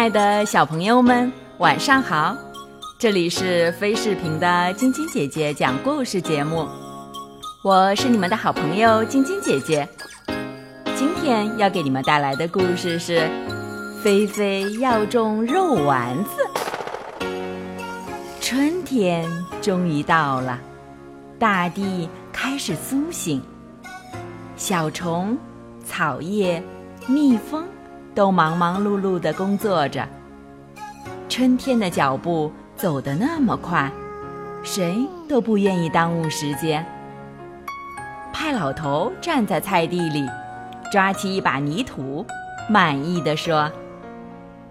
亲爱的小朋友们，晚上好！这里是飞视频的晶晶姐姐讲故事节目，我是你们的好朋友晶晶姐姐。今天要给你们带来的故事是《菲菲要种肉丸子》。春天终于到了，大地开始苏醒，小虫、草叶、蜜蜂。都忙忙碌碌地工作着。春天的脚步走得那么快，谁都不愿意耽误时间。派老头站在菜地里，抓起一把泥土，满意的说：“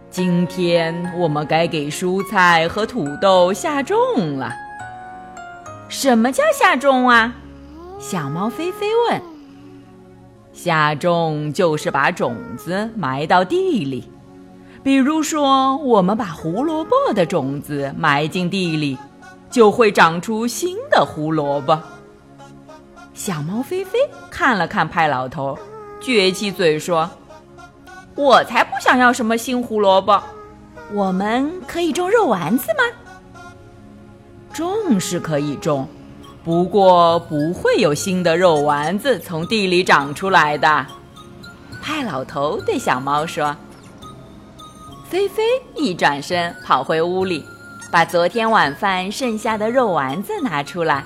今天我们该给蔬菜和土豆下种了。”什么叫下种啊？小猫菲菲问。下种就是把种子埋到地里，比如说，我们把胡萝卜的种子埋进地里，就会长出新的胡萝卜。小猫菲菲看了看派老头，撅起嘴说：“我才不想要什么新胡萝卜，我们可以种肉丸子吗？种是可以种。”不过不会有新的肉丸子从地里长出来的，派老头对小猫说。菲菲一转身跑回屋里，把昨天晚饭剩下的肉丸子拿出来。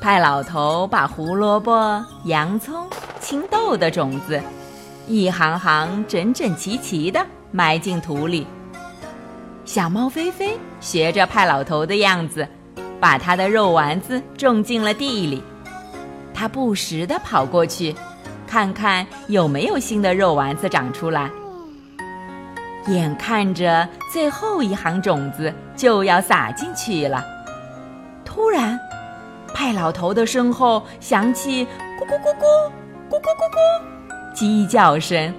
派老头把胡萝卜、洋葱、青豆的种子，一行行整整齐齐的埋进土里。小猫菲菲学着派老头的样子。把他的肉丸子种进了地里，他不时地跑过去，看看有没有新的肉丸子长出来。眼看着最后一行种子就要撒进去了，突然，派老头的身后响起“咕咕咕咕，咕咕咕咕”鸡叫声。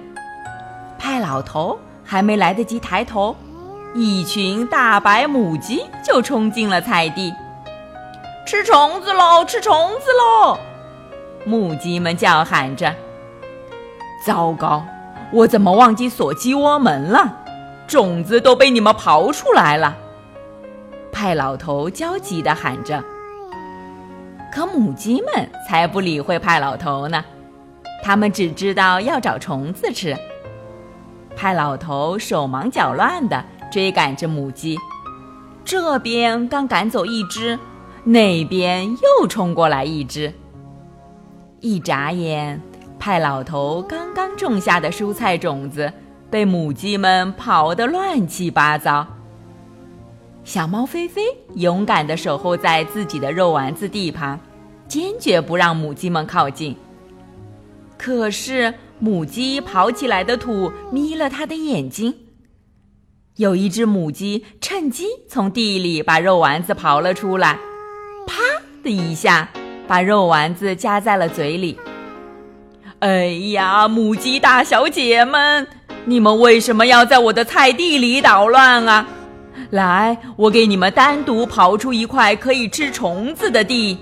派老头还没来得及抬头，一群大白母鸡就冲进了菜地。吃虫子喽！吃虫子喽！母鸡们叫喊着。糟糕，我怎么忘记锁鸡窝门了？种子都被你们刨出来了！派老头焦急地喊着。可母鸡们才不理会派老头呢，他们只知道要找虫子吃。派老头手忙脚乱地追赶着母鸡，这边刚赶走一只。那边又冲过来一只。一眨眼，派老头刚刚种下的蔬菜种子被母鸡们刨得乱七八糟。小猫菲菲勇敢地守候在自己的肉丸子地旁，坚决不让母鸡们靠近。可是母鸡刨起来的土眯了它的眼睛。有一只母鸡趁机从地里把肉丸子刨了出来。啪的一下，把肉丸子夹在了嘴里。哎呀，母鸡大小姐们，你们为什么要在我的菜地里捣乱啊？来，我给你们单独刨出一块可以吃虫子的地。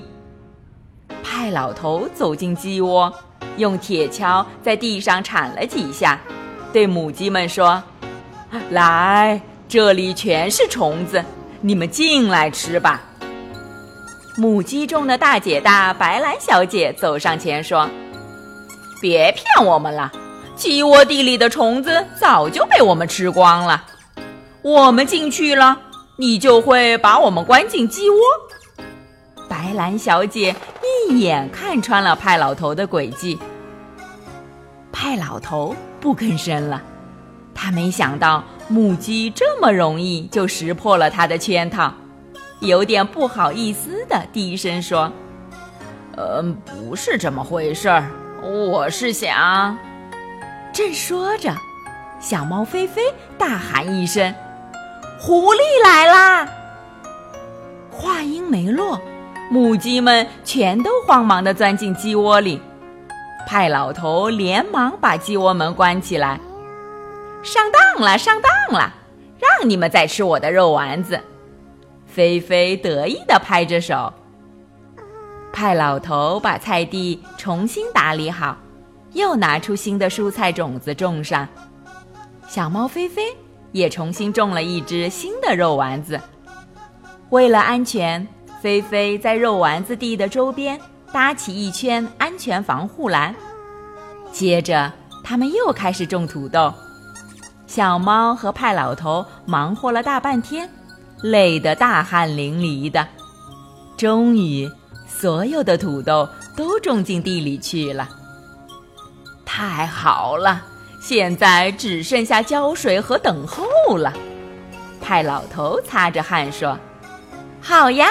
派老头走进鸡窝，用铁锹在地上铲了几下，对母鸡们说：“来，这里全是虫子，你们进来吃吧。”母鸡中的大姐大白兰小姐走上前说：“别骗我们了，鸡窝地里的虫子早就被我们吃光了。我们进去了，你就会把我们关进鸡窝。”白兰小姐一眼看穿了派老头的诡计。派老头不吭声了，他没想到母鸡这么容易就识破了他的圈套。有点不好意思的低声说：“嗯，不是这么回事儿，我是想……”正说着，小猫菲菲大喊一声：“狐狸来啦！”话音没落，母鸡们全都慌忙地钻进鸡窝里。派老头连忙把鸡窝门关起来：“上当了，上当了！让你们再吃我的肉丸子！”菲菲得意地拍着手。派老头把菜地重新打理好，又拿出新的蔬菜种子种上。小猫菲菲也重新种了一只新的肉丸子。为了安全，菲菲在肉丸子地的周边搭起一圈安全防护栏。接着，他们又开始种土豆。小猫和派老头忙活了大半天，累得大汗淋漓的。终于，所有的土豆都种进地里去了。太好了，现在只剩下浇水和等候了。派老头擦着汗说：“好呀，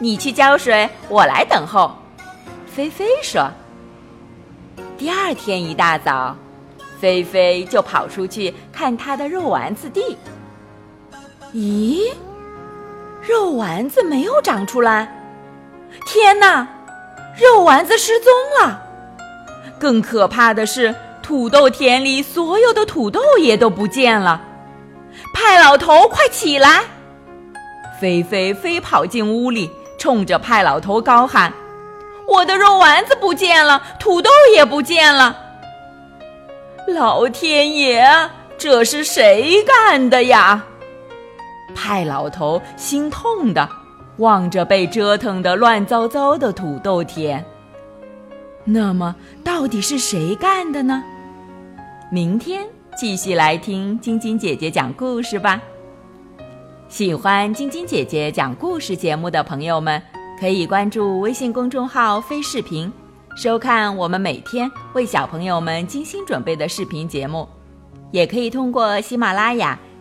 你去浇水，我来等候。”菲菲说。第二天一大早，菲菲就跑出去看她的肉丸子地。咦，肉丸子没有长出来！天哪，肉丸子失踪了！更可怕的是，土豆田里所有的土豆也都不见了。派老头，快起来！菲菲飞跑进屋里，冲着派老头高喊：“我的肉丸子不见了，土豆也不见了！老天爷，这是谁干的呀？”派老头心痛的望着被折腾得乱糟糟的土豆田。那么，到底是谁干的呢？明天继续来听晶晶姐姐讲故事吧。喜欢晶晶姐姐讲故事节目的朋友们，可以关注微信公众号“飞视频”，收看我们每天为小朋友们精心准备的视频节目。也可以通过喜马拉雅